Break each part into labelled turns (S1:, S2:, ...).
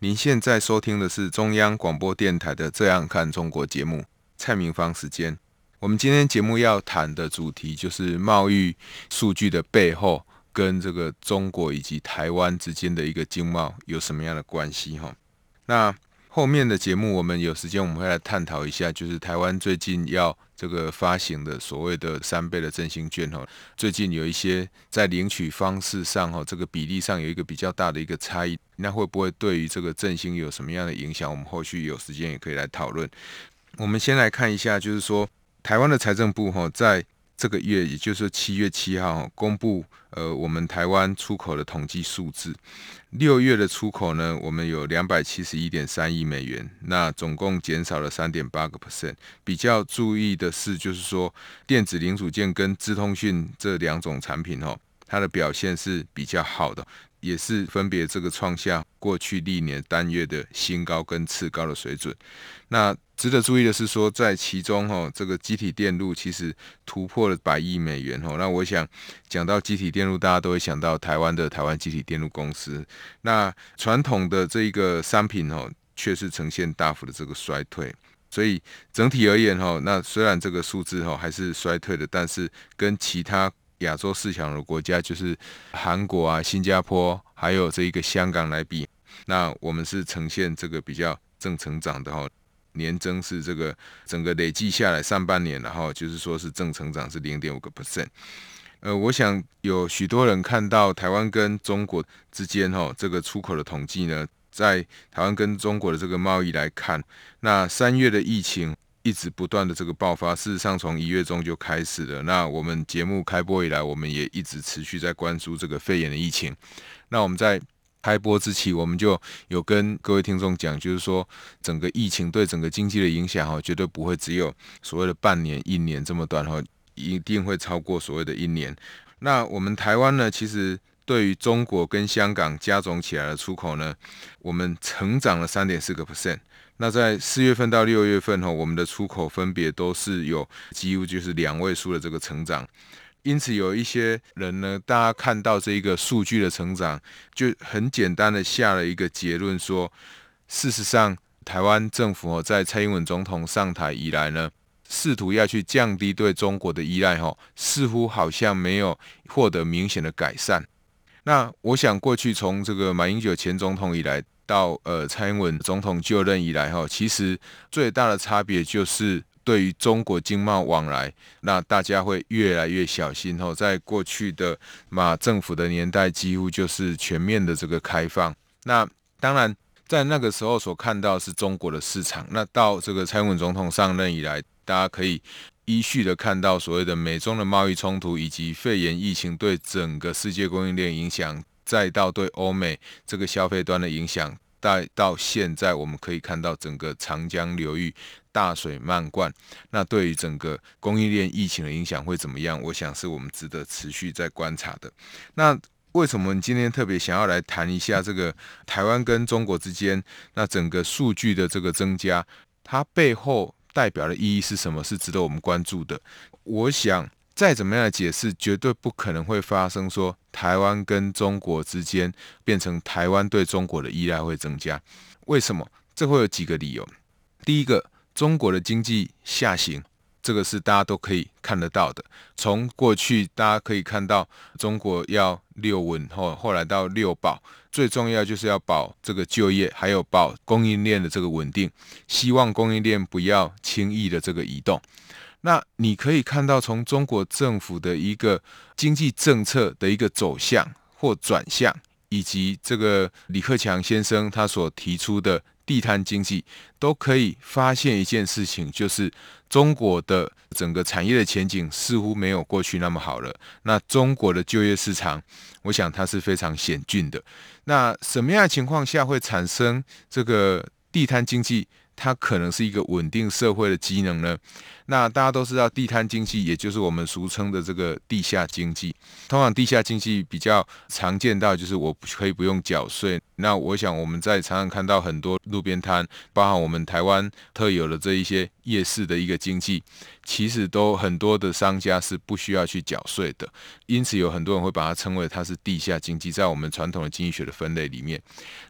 S1: 您现在收听的是中央广播电台的《这样看中国》节目，蔡明芳时间。我们今天节目要谈的主题就是贸易数据的背后，跟这个中国以及台湾之间的一个经贸有什么样的关系？哈，那。后面的节目，我们有时间我们会来探讨一下，就是台湾最近要这个发行的所谓的三倍的振兴券哈，最近有一些在领取方式上哈，这个比例上有一个比较大的一个差异，那会不会对于这个振兴有什么样的影响？我们后续有时间也可以来讨论。我们先来看一下，就是说台湾的财政部哈在。这个月，也就是七月七号公布，呃，我们台湾出口的统计数字。六月的出口呢，我们有两百七十一点三亿美元，那总共减少了三点八个 percent。比较注意的是，就是说电子零组件跟资通讯这两种产品，哦，它的表现是比较好的。也是分别这个创下过去历年单月的新高跟次高的水准。那值得注意的是说，在其中哈，这个集体电路其实突破了百亿美元哈。那我想讲到集体电路，大家都会想到台湾的台湾集体电路公司。那传统的这一个商品哈，却是呈现大幅的这个衰退。所以整体而言哈，那虽然这个数字哈还是衰退的，但是跟其他亚洲四强的国家就是韩国啊、新加坡，还有这一个香港来比，那我们是呈现这个比较正成长的哈，年增是这个整个累计下来上半年，然后就是说是正成长是零点五个 percent。呃，我想有许多人看到台湾跟中国之间哈这个出口的统计呢，在台湾跟中国的这个贸易来看，那三月的疫情。一直不断的这个爆发，事实上从一月中就开始了。那我们节目开播以来，我们也一直持续在关注这个肺炎的疫情。那我们在开播之前，我们就有跟各位听众讲，就是说整个疫情对整个经济的影响哈，绝对不会只有所谓的半年、一年这么短哈，一定会超过所谓的一年。那我们台湾呢，其实对于中国跟香港加总起来的出口呢，我们成长了三点四个 percent。那在四月份到六月份哈，我们的出口分别都是有几乎就是两位数的这个成长，因此有一些人呢，大家看到这一个数据的成长，就很简单的下了一个结论说，事实上台湾政府，在蔡英文总统上台以来呢，试图要去降低对中国的依赖哈，似乎好像没有获得明显的改善。那我想过去从这个马英九前总统以来。到呃蔡英文总统就任以来哈，其实最大的差别就是对于中国经贸往来，那大家会越来越小心哈。在过去的马政府的年代，几乎就是全面的这个开放。那当然在那个时候所看到是中国的市场。那到这个蔡英文总统上任以来，大家可以依序的看到所谓的美中的贸易冲突，以及肺炎疫情对整个世界供应链影响。再到对欧美这个消费端的影响，再到现在我们可以看到整个长江流域大水漫灌，那对于整个供应链疫情的影响会怎么样？我想是我们值得持续在观察的。那为什么今天特别想要来谈一下这个台湾跟中国之间那整个数据的这个增加，它背后代表的意义是什么？是值得我们关注的。我想。再怎么样的解释，绝对不可能会发生说台湾跟中国之间变成台湾对中国的依赖会增加。为什么？这会有几个理由。第一个，中国的经济下行，这个是大家都可以看得到的。从过去大家可以看到，中国要六稳后，后来到六保，最重要就是要保这个就业，还有保供应链的这个稳定，希望供应链不要轻易的这个移动。那你可以看到，从中国政府的一个经济政策的一个走向或转向，以及这个李克强先生他所提出的地摊经济，都可以发现一件事情，就是中国的整个产业的前景似乎没有过去那么好了。那中国的就业市场，我想它是非常险峻的。那什么样的情况下会产生这个地摊经济它可能是一个稳定社会的机能呢？那大家都知道，地摊经济也就是我们俗称的这个地下经济。通常地下经济比较常见到就是我可以不用缴税。那我想我们在常常看到很多路边摊，包含我们台湾特有的这一些夜市的一个经济，其实都很多的商家是不需要去缴税的。因此有很多人会把它称为它是地下经济，在我们传统的经济学的分类里面，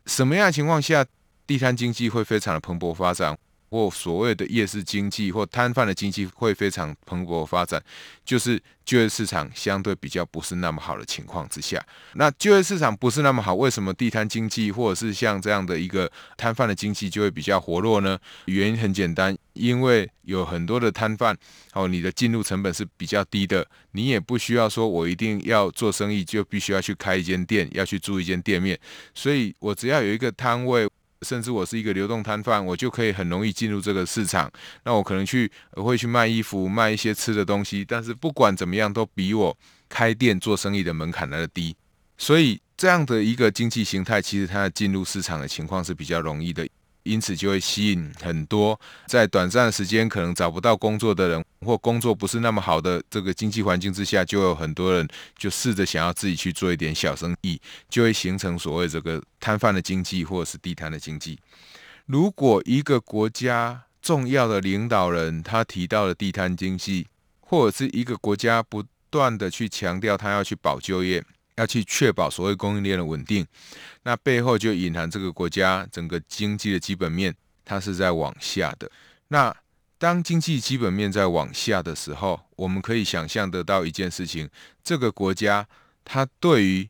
S1: 什么样的情况下，地摊经济会非常的蓬勃发展，或所谓的夜市经济或摊贩的经济会非常蓬勃发展，就是就业市场相对比较不是那么好的情况之下。那就业市场不是那么好，为什么地摊经济或者是像这样的一个摊贩的经济就会比较活络呢？原因很简单，因为有很多的摊贩哦，你的进入成本是比较低的，你也不需要说我一定要做生意就必须要去开一间店，要去租一间店面，所以我只要有一个摊位。甚至我是一个流动摊贩，我就可以很容易进入这个市场。那我可能去会去卖衣服，卖一些吃的东西，但是不管怎么样，都比我开店做生意的门槛来的低。所以这样的一个经济形态，其实它进入市场的情况是比较容易的。因此就会吸引很多在短暂的时间可能找不到工作的人，或工作不是那么好的这个经济环境之下，就有很多人就试着想要自己去做一点小生意，就会形成所谓这个摊贩的经济或者是地摊的经济。如果一个国家重要的领导人他提到了地摊经济，或者是一个国家不断的去强调他要去保就业。要去确保所谓供应链的稳定，那背后就隐含这个国家整个经济的基本面，它是在往下的。那当经济基本面在往下的时候，我们可以想象得到一件事情：这个国家它对于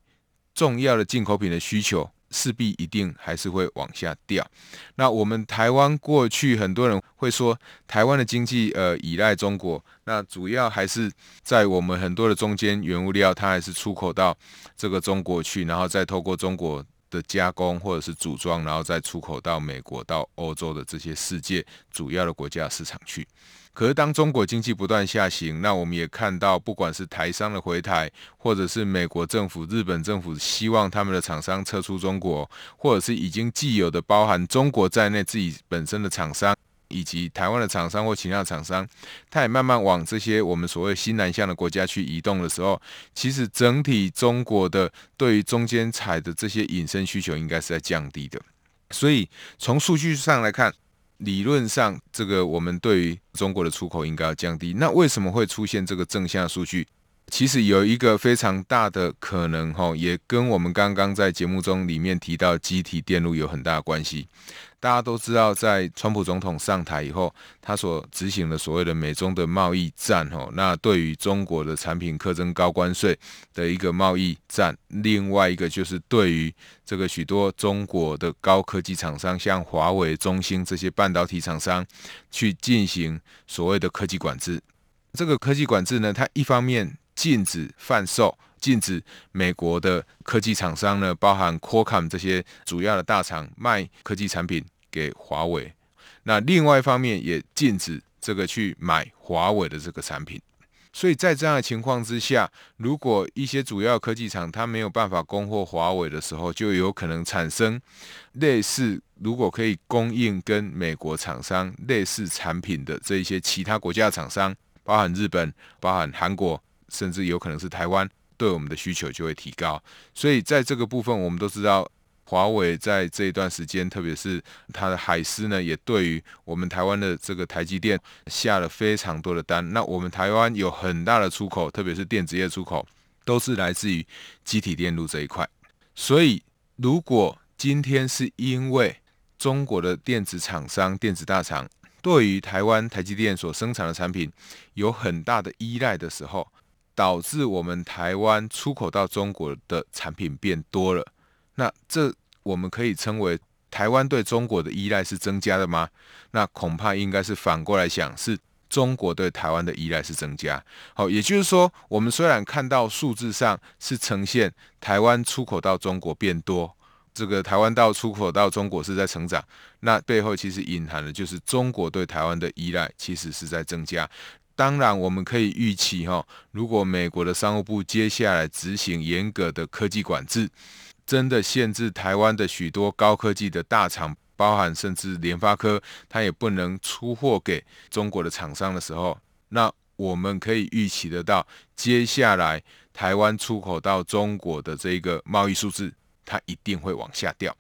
S1: 重要的进口品的需求。势必一定还是会往下掉。那我们台湾过去很多人会说，台湾的经济呃依赖中国，那主要还是在我们很多的中间原物料，它还是出口到这个中国去，然后再透过中国的加工或者是组装，然后再出口到美国、到欧洲的这些世界主要的国家市场去。可是，当中国经济不断下行，那我们也看到，不管是台商的回台，或者是美国政府、日本政府希望他们的厂商撤出中国，或者是已经既有的包含中国在内自己本身的厂商，以及台湾的厂商或其他厂商，它也慢慢往这些我们所谓新南向的国家去移动的时候，其实整体中国的对于中间材的这些隐身需求应该是在降低的。所以，从数据上来看。理论上，这个我们对于中国的出口应该要降低。那为什么会出现这个正向数据？其实有一个非常大的可能，哈，也跟我们刚刚在节目中里面提到机体电路有很大关系。大家都知道，在川普总统上台以后，他所执行的所谓的美中的贸易战，哈，那对于中国的产品课征高关税的一个贸易战。另外一个就是对于这个许多中国的高科技厂商，像华为、中兴这些半导体厂商，去进行所谓的科技管制。这个科技管制呢，它一方面禁止贩售。禁止美国的科技厂商呢，包含 Qualcomm 这些主要的大厂卖科技产品给华为。那另外一方面也禁止这个去买华为的这个产品。所以在这样的情况之下，如果一些主要科技厂它没有办法供货华为的时候，就有可能产生类似如果可以供应跟美国厂商类似产品的这一些其他国家的厂商，包含日本、包含韩国，甚至有可能是台湾。对我们的需求就会提高，所以在这个部分，我们都知道，华为在这一段时间，特别是它的海思呢，也对于我们台湾的这个台积电下了非常多的单。那我们台湾有很大的出口，特别是电子业出口，都是来自于积体电路这一块。所以，如果今天是因为中国的电子厂商、电子大厂对于台湾台积电所生产的产品有很大的依赖的时候，导致我们台湾出口到中国的产品变多了，那这我们可以称为台湾对中国的依赖是增加的吗？那恐怕应该是反过来想，是中国对台湾的依赖是增加。好，也就是说，我们虽然看到数字上是呈现台湾出口到中国变多，这个台湾到出口到中国是在成长，那背后其实隐含的就是中国对台湾的依赖其实是在增加。当然，我们可以预期哈，如果美国的商务部接下来执行严格的科技管制，真的限制台湾的许多高科技的大厂，包含甚至联发科，它也不能出货给中国的厂商的时候，那我们可以预期得到，接下来台湾出口到中国的这个贸易数字，它一定会往下掉。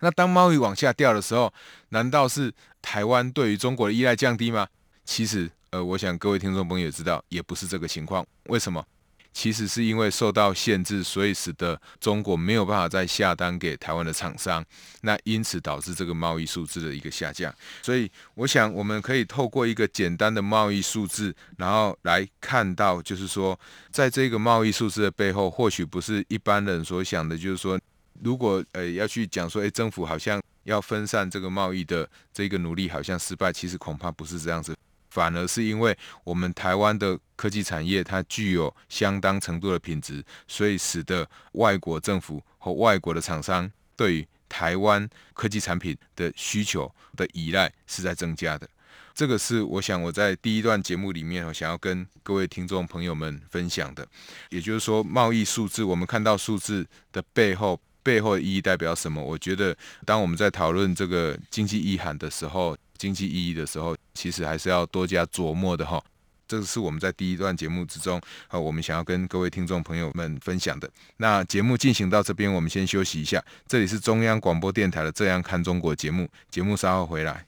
S1: 那当贸易往下掉的时候，难道是台湾对于中国的依赖降低吗？其实，呃，我想各位听众朋友也知道，也不是这个情况。为什么？其实是因为受到限制，所以使得中国没有办法再下单给台湾的厂商，那因此导致这个贸易数字的一个下降。所以，我想我们可以透过一个简单的贸易数字，然后来看到，就是说，在这个贸易数字的背后，或许不是一般人所想的，就是说。如果呃要去讲说，诶，政府好像要分散这个贸易的这个努力好像失败，其实恐怕不是这样子，反而是因为我们台湾的科技产业它具有相当程度的品质，所以使得外国政府和外国的厂商对于台湾科技产品的需求的依赖是在增加的。这个是我想我在第一段节目里面我想要跟各位听众朋友们分享的，也就是说贸易数字，我们看到数字的背后。背后的意义代表什么？我觉得，当我们在讨论这个经济意涵的时候，经济意义的时候，其实还是要多加琢磨的哈。这个是我们在第一段节目之中，啊，我们想要跟各位听众朋友们分享的。那节目进行到这边，我们先休息一下。这里是中央广播电台的《这样看中国》节目，节目稍后回来。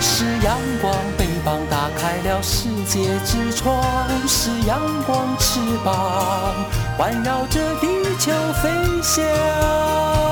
S1: 是阳光，翅膀打开了世界之窗；是阳光，翅膀环绕着地球飞翔。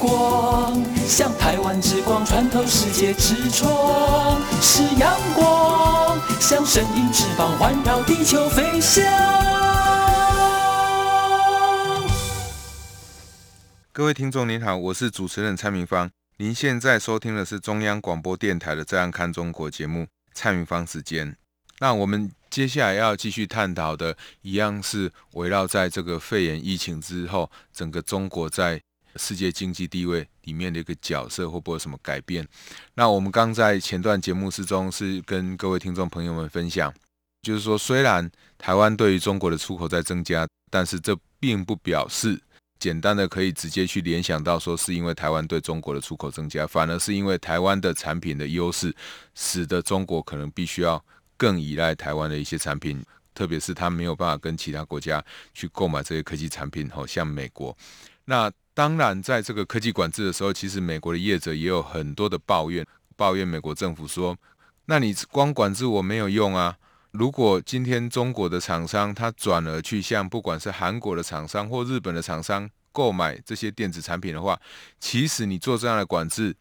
S1: 光，像台湾之光穿透世界之窗；是阳光，像神鹰翅膀环绕地球飞翔。各位听众您好，我是主持人蔡明芳。您现在收听的是中央广播电台的《这样看中国》节目，蔡明芳时间。那我们接下来要继续探讨的，一样是围绕在这个肺炎疫情之后，整个中国在世界经济地位里面的一个角色会不会有什么改变？那我们刚在前段节目之中是跟各位听众朋友们分享，就是说虽然台湾对于中国的出口在增加，但是这并不表示简单的可以直接去联想到说是因为台湾对中国的出口增加，反而是因为台湾的产品的优势，使得中国可能必须要更依赖台湾的一些产品，特别是他没有办法跟其他国家去购买这些科技产品，好像美国，那。当然，在这个科技管制的时候，其实美国的业者也有很多的抱怨，抱怨美国政府说：“那你光管制我没有用啊！如果今天中国的厂商他转而去向不管是韩国的厂商或日本的厂商购买这些电子产品的话，其实你做这样的管制，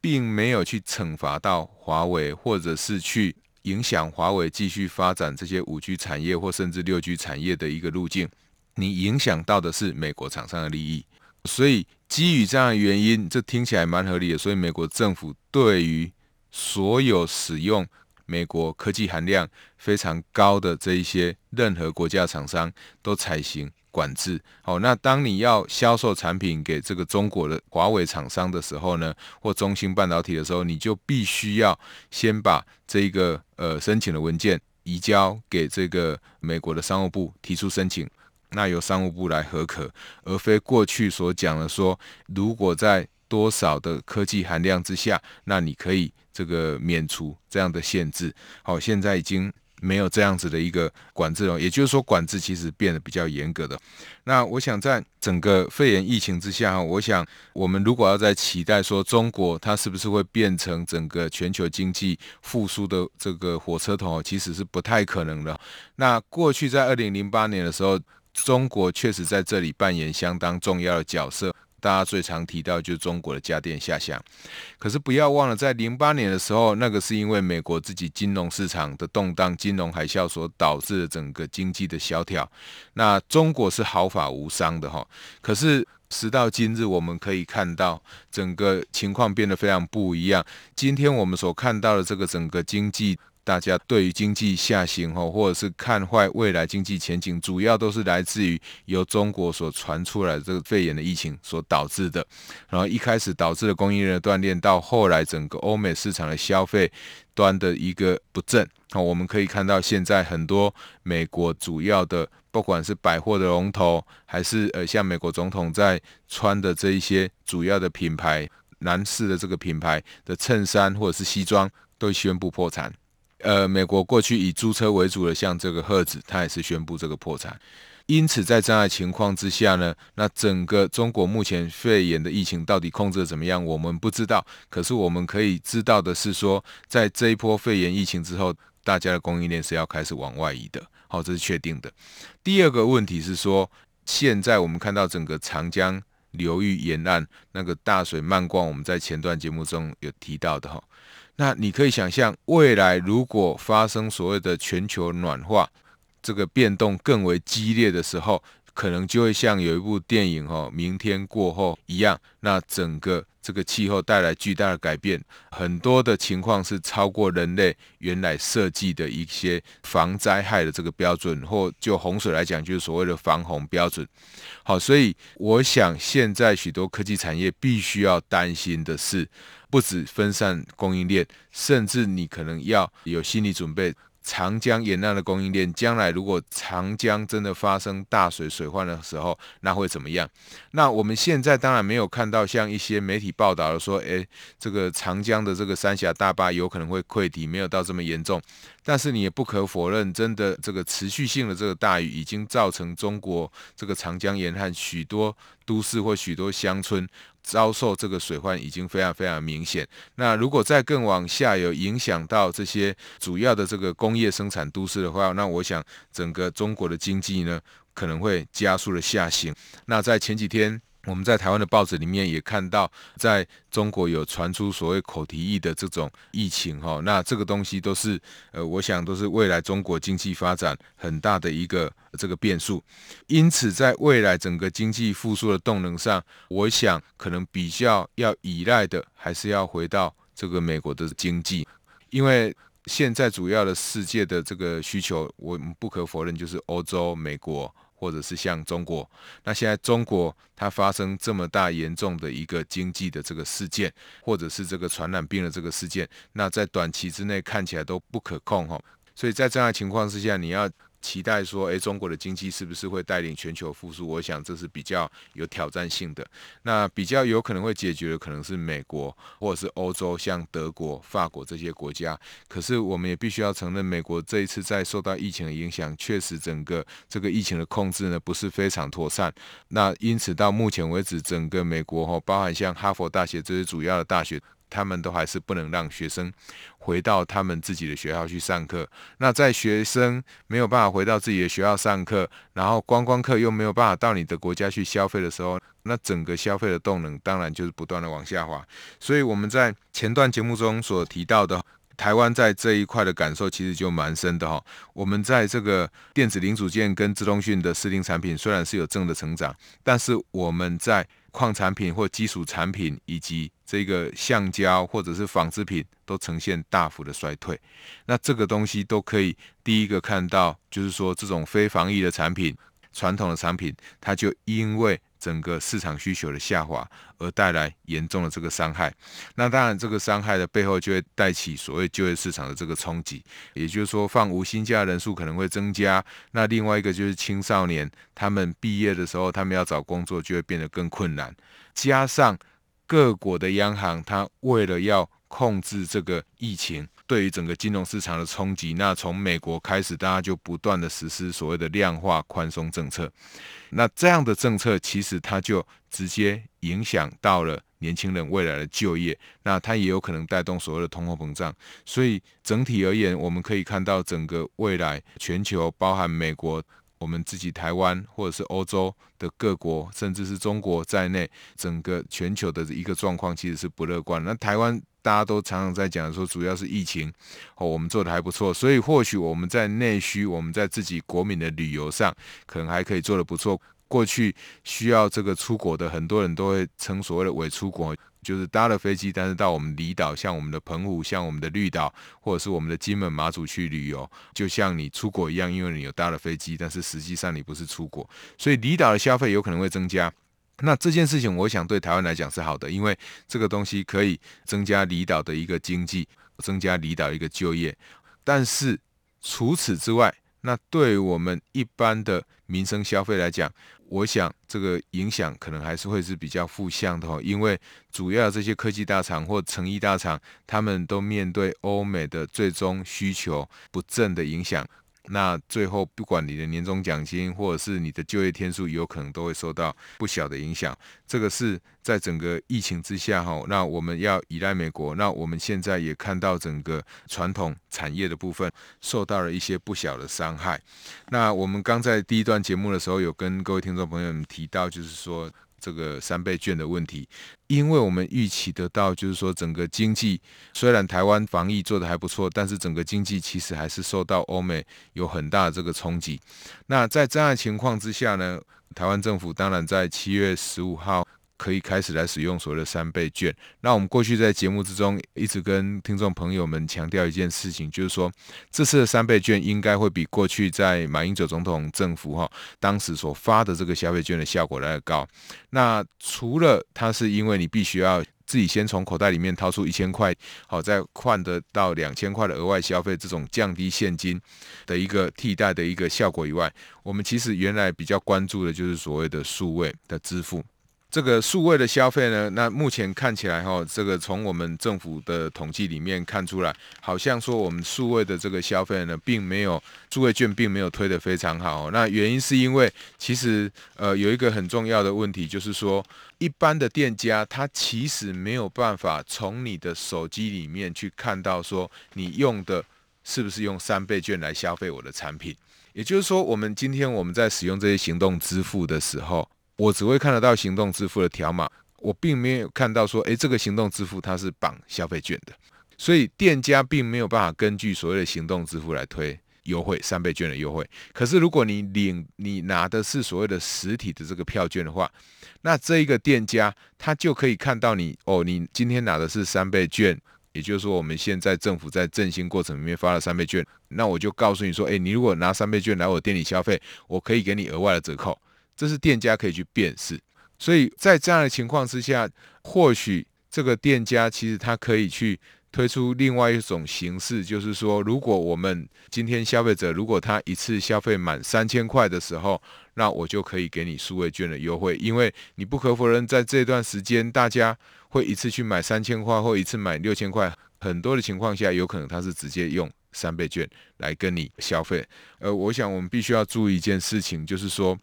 S1: 并没有去惩罚到华为，或者是去影响华为继续发展这些五 G 产业或甚至六 G 产业的一个路径，你影响到的是美国厂商的利益。”所以，基于这样的原因，这听起来蛮合理的。所以，美国政府对于所有使用美国科技含量非常高的这一些任何国家厂商，都采行管制。好，那当你要销售产品给这个中国的华为厂商的时候呢，或中芯半导体的时候，你就必须要先把这一个呃申请的文件移交给这个美国的商务部提出申请。那由商务部来核可，而非过去所讲的说，如果在多少的科技含量之下，那你可以这个免除这样的限制。好，现在已经。没有这样子的一个管制了，也就是说，管制其实变得比较严格的。那我想，在整个肺炎疫情之下，我想我们如果要在期待说中国它是不是会变成整个全球经济复苏的这个火车头，其实是不太可能的。那过去在二零零八年的时候，中国确实在这里扮演相当重要的角色。大家最常提到就是中国的家电下乡，可是不要忘了，在零八年的时候，那个是因为美国自己金融市场的动荡、金融海啸所导致的整个经济的萧条。那中国是毫发无伤的哈。可是时到今日，我们可以看到整个情况变得非常不一样。今天我们所看到的这个整个经济。大家对于经济下行吼，或者是看坏未来经济前景，主要都是来自于由中国所传出来的这个肺炎的疫情所导致的。然后一开始导致了供应链的断裂，到后来整个欧美市场的消费端的一个不振。好，我们可以看到现在很多美国主要的，不管是百货的龙头，还是呃像美国总统在穿的这一些主要的品牌，男士的这个品牌的衬衫或者是西装，都宣布破产。呃，美国过去以租车为主的，像这个赫兹，它也是宣布这个破产。因此，在这样的情况之下呢，那整个中国目前肺炎的疫情到底控制的怎么样，我们不知道。可是我们可以知道的是说，在这一波肺炎疫情之后，大家的供应链是要开始往外移的。好，这是确定的。第二个问题是说，现在我们看到整个长江流域沿岸那个大水漫灌，我们在前段节目中有提到的哈。那你可以想象，未来如果发生所谓的全球暖化，这个变动更为激烈的时候，可能就会像有一部电影、哦，《明天过后》一样，那整个这个气候带来巨大的改变，很多的情况是超过人类原来设计的一些防灾害的这个标准，或就洪水来讲，就是所谓的防洪标准。好，所以我想现在许多科技产业必须要担心的是。不止分散供应链，甚至你可能要有心理准备。长江沿岸的供应链，将来如果长江真的发生大水水患的时候，那会怎么样？那我们现在当然没有看到像一些媒体报道的说，诶，这个长江的这个三峡大坝有可能会溃堤，没有到这么严重。但是你也不可否认，真的这个持续性的这个大雨，已经造成中国这个长江沿岸许多都市或许多乡村遭受这个水患，已经非常非常明显。那如果再更往下有影响到这些主要的这个工业生产都市的话，那我想整个中国的经济呢，可能会加速的下行。那在前几天。我们在台湾的报纸里面也看到，在中国有传出所谓口蹄疫的这种疫情哈，那这个东西都是呃，我想都是未来中国经济发展很大的一个这个变数。因此，在未来整个经济复苏的动能上，我想可能比较要依赖的，还是要回到这个美国的经济，因为现在主要的世界的这个需求，我们不可否认就是欧洲、美国。或者是像中国，那现在中国它发生这么大严重的一个经济的这个事件，或者是这个传染病的这个事件，那在短期之内看起来都不可控哈，所以在这样的情况之下，你要。期待说，诶，中国的经济是不是会带领全球复苏？我想这是比较有挑战性的。那比较有可能会解决的，可能是美国或者是欧洲，像德国、法国这些国家。可是我们也必须要承认，美国这一次在受到疫情的影响，确实整个这个疫情的控制呢不是非常妥善。那因此到目前为止，整个美国哈，包含像哈佛大学这些主要的大学。他们都还是不能让学生回到他们自己的学校去上课。那在学生没有办法回到自己的学校上课，然后观光客又没有办法到你的国家去消费的时候，那整个消费的动能当然就是不断的往下滑。所以我们在前段节目中所提到的，台湾在这一块的感受其实就蛮深的哈。我们在这个电子零组件跟资通讯的适龄产品虽然是有正的成长，但是我们在矿产品或基础产品以及这个橡胶或者是纺织品都呈现大幅的衰退，那这个东西都可以第一个看到，就是说这种非防疫的产品、传统的产品，它就因为整个市场需求的下滑而带来严重的这个伤害。那当然，这个伤害的背后就会带起所谓就业市场的这个冲击，也就是说，放无薪假人数可能会增加。那另外一个就是青少年，他们毕业的时候，他们要找工作就会变得更困难，加上。各国的央行，它为了要控制这个疫情对于整个金融市场的冲击，那从美国开始，大家就不断的实施所谓的量化宽松政策。那这样的政策其实它就直接影响到了年轻人未来的就业，那它也有可能带动所谓的通货膨胀。所以整体而言，我们可以看到整个未来全球，包含美国。我们自己台湾或者是欧洲的各国，甚至是中国在内，整个全球的一个状况其实是不乐观。那台湾大家都常常在讲说，主要是疫情哦，我们做的还不错，所以或许我们在内需，我们在自己国民的旅游上，可能还可以做得不错。过去需要这个出国的，很多人都会称所谓的伪出国。就是搭了飞机，但是到我们离岛，像我们的澎湖，像我们的绿岛，或者是我们的金门、马祖去旅游，就像你出国一样，因为你有搭了飞机，但是实际上你不是出国，所以离岛的消费有可能会增加。那这件事情，我想对台湾来讲是好的，因为这个东西可以增加离岛的一个经济，增加离岛一个就业。但是除此之外，那对我们一般的民生消费来讲，我想这个影响可能还是会是比较负向的哦，因为主要这些科技大厂或成衣大厂，他们都面对欧美的最终需求不振的影响。那最后，不管你的年终奖金或者是你的就业天数，有可能都会受到不小的影响。这个是在整个疫情之下，哈，那我们要依赖美国。那我们现在也看到整个传统产业的部分受到了一些不小的伤害。那我们刚在第一段节目的时候，有跟各位听众朋友们提到，就是说。这个三倍券的问题，因为我们预期得到，就是说整个经济虽然台湾防疫做得还不错，但是整个经济其实还是受到欧美有很大的这个冲击。那在这样的情况之下呢，台湾政府当然在七月十五号。可以开始来使用所谓的三倍券。那我们过去在节目之中一直跟听众朋友们强调一件事情，就是说这次的三倍券应该会比过去在马英九总统政府哈当时所发的这个消费券的效果来得高。那除了它是因为你必须要自己先从口袋里面掏出一千块，好再换得到两千块的额外消费，这种降低现金的一个替代的一个效果以外，我们其实原来比较关注的就是所谓的数位的支付。这个数位的消费呢，那目前看起来哈，这个从我们政府的统计里面看出来，好像说我们数位的这个消费呢，并没有数位券并没有推得非常好。那原因是因为其实呃有一个很重要的问题，就是说一般的店家他其实没有办法从你的手机里面去看到说你用的是不是用三倍券来消费我的产品。也就是说，我们今天我们在使用这些行动支付的时候。我只会看得到行动支付的条码，我并没有看到说，诶，这个行动支付它是绑消费券的，所以店家并没有办法根据所谓的行动支付来推优惠，三倍券的优惠。可是如果你领你拿的是所谓的实体的这个票券的话，那这一个店家他就可以看到你哦，你今天拿的是三倍券，也就是说我们现在政府在振兴过程里面发了三倍券，那我就告诉你说，诶，你如果拿三倍券来我店里消费，我可以给你额外的折扣。这是店家可以去辨识，所以在这样的情况之下，或许这个店家其实他可以去推出另外一种形式，就是说，如果我们今天消费者如果他一次消费满三千块的时候，那我就可以给你数位券的优惠，因为你不可否认，在这段时间大家会一次去买三千块或一次买六千块，很多的情况下，有可能他是直接用三倍券来跟你消费。呃，我想我们必须要注意一件事情，就是说。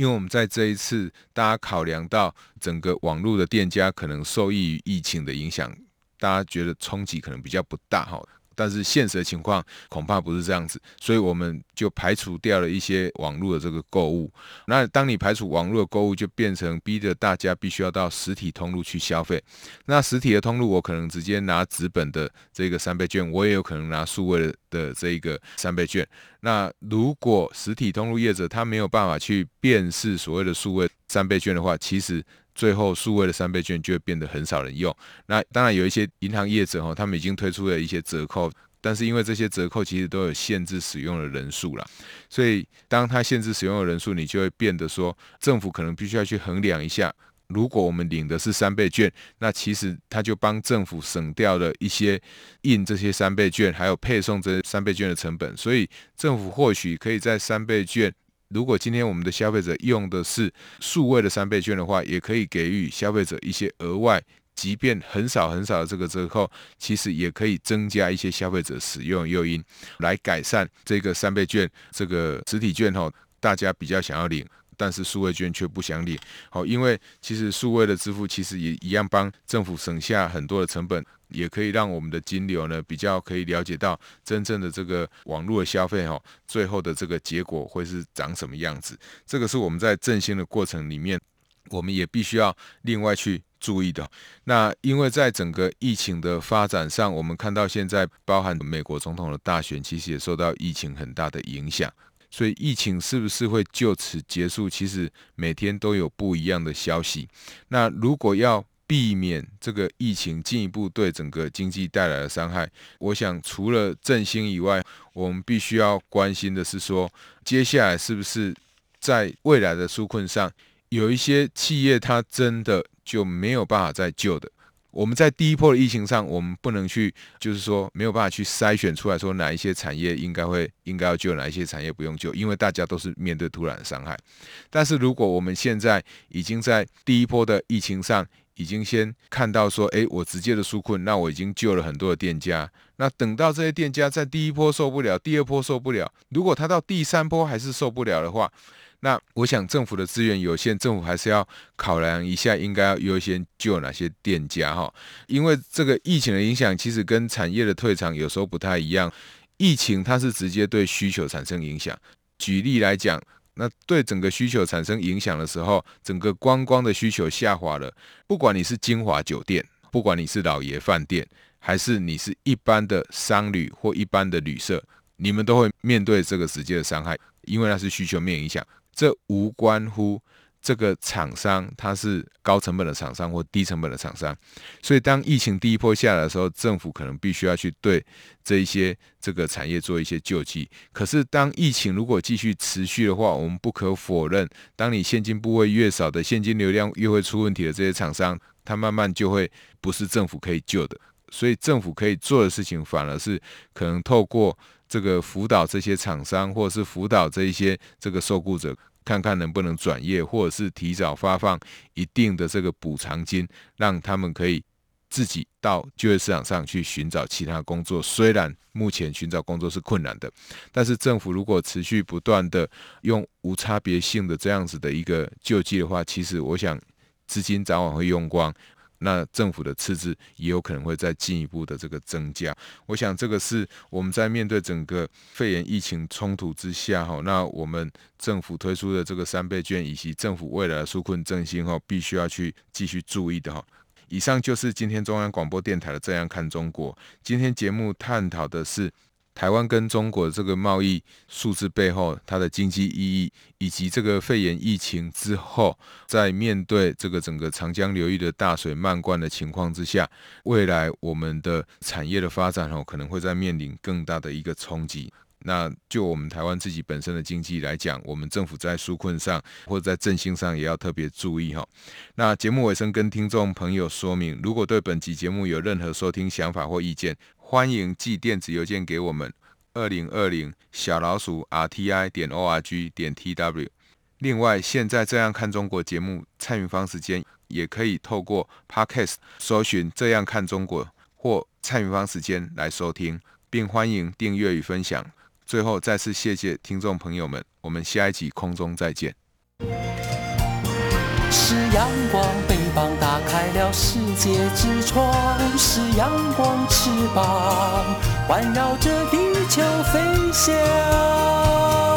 S1: 因为我们在这一次，大家考量到整个网络的店家可能受益于疫情的影响，大家觉得冲击可能比较不大哈。但是现实的情况恐怕不是这样子，所以我们就排除掉了一些网络的这个购物。那当你排除网络购物，就变成逼着大家必须要到实体通路去消费。那实体的通路，我可能直接拿纸本的这个三倍券，我也有可能拿数位的这一个三倍券。那如果实体通路业者他没有办法去辨识所谓的数位三倍券的话，其实。最后，数位的三倍券就会变得很少人用。那当然有一些银行业者哈，他们已经推出了一些折扣，但是因为这些折扣其实都有限制使用的人数了，所以当它限制使用的人数，你就会变得说，政府可能必须要去衡量一下，如果我们领的是三倍券，那其实他就帮政府省掉了一些印这些三倍券，还有配送这些三倍券的成本，所以政府或许可以在三倍券。如果今天我们的消费者用的是数位的三倍券的话，也可以给予消费者一些额外即便很少很少的这个折扣，其实也可以增加一些消费者使用诱因，来改善这个三倍券这个实体券哈，大家比较想要领。但是数位券却不想领，好，因为其实数位的支付其实也一样帮政府省下很多的成本，也可以让我们的金流呢比较可以了解到真正的这个网络的消费哈，最后的这个结果会是长什么样子。这个是我们在振兴的过程里面，我们也必须要另外去注意的。那因为在整个疫情的发展上，我们看到现在包含美国总统的大选，其实也受到疫情很大的影响。所以疫情是不是会就此结束？其实每天都有不一样的消息。那如果要避免这个疫情进一步对整个经济带来的伤害，我想除了振兴以外，我们必须要关心的是说，接下来是不是在未来的纾困上，有一些企业它真的就没有办法再救的。我们在第一波的疫情上，我们不能去，就是说没有办法去筛选出来说哪一些产业应该会应该要救，哪一些产业不用救，因为大家都是面对突然的伤害。但是如果我们现在已经在第一波的疫情上，已经先看到说，诶，我直接的纾困，那我已经救了很多的店家。那等到这些店家在第一波受不了，第二波受不了，如果他到第三波还是受不了的话，那我想政府的资源有限，政府还是要考量一下，应该要优先救哪些店家哈。因为这个疫情的影响，其实跟产业的退场有时候不太一样。疫情它是直接对需求产生影响。举例来讲，那对整个需求产生影响的时候，整个观光的需求下滑了。不管你是精华酒店，不管你是老爷饭店，还是你是一般的商旅或一般的旅社，你们都会面对这个直接的伤害，因为那是需求面影响。这无关乎这个厂商，它是高成本的厂商或低成本的厂商，所以当疫情第一波下来的时候，政府可能必须要去对这一些这个产业做一些救济。可是当疫情如果继续持续的话，我们不可否认，当你现金部位越少的现金流量越会出问题的这些厂商，它慢慢就会不是政府可以救的。所以政府可以做的事情，反而是可能透过这个辅导这些厂商，或者是辅导这一些这个受雇者。看看能不能转业，或者是提早发放一定的这个补偿金，让他们可以自己到就业市场上去寻找其他工作。虽然目前寻找工作是困难的，但是政府如果持续不断的用无差别性的这样子的一个救济的话，其实我想资金早晚会用光。那政府的赤字也有可能会再进一步的这个增加，我想这个是我们在面对整个肺炎疫情冲突之下哈，那我们政府推出的这个三倍券以及政府未来的纾困振兴哈，必须要去继续注意的哈。以上就是今天中央广播电台的《这样看中国》，今天节目探讨的是。台湾跟中国这个贸易数字背后，它的经济意义，以及这个肺炎疫情之后，在面对这个整个长江流域的大水漫灌的情况之下，未来我们的产业的发展哦，可能会在面临更大的一个冲击。那就我们台湾自己本身的经济来讲，我们政府在纾困上或者在振兴上也要特别注意哈。那节目尾声跟听众朋友说明，如果对本集节目有任何收听想法或意见，欢迎寄电子邮件给我们，二零二零小老鼠 r t i 点 o r g 点 t w。另外，现在这样看中国节目蔡明芳时间也可以透过 Podcast 搜寻这样看中国或蔡明芳时间来收听，并欢迎订阅与分享。最后，再次谢谢听众朋友们，我们下一集空中再见。是阳光，翅膀打世界之窗；是阳光，翅膀环绕着地球飞翔。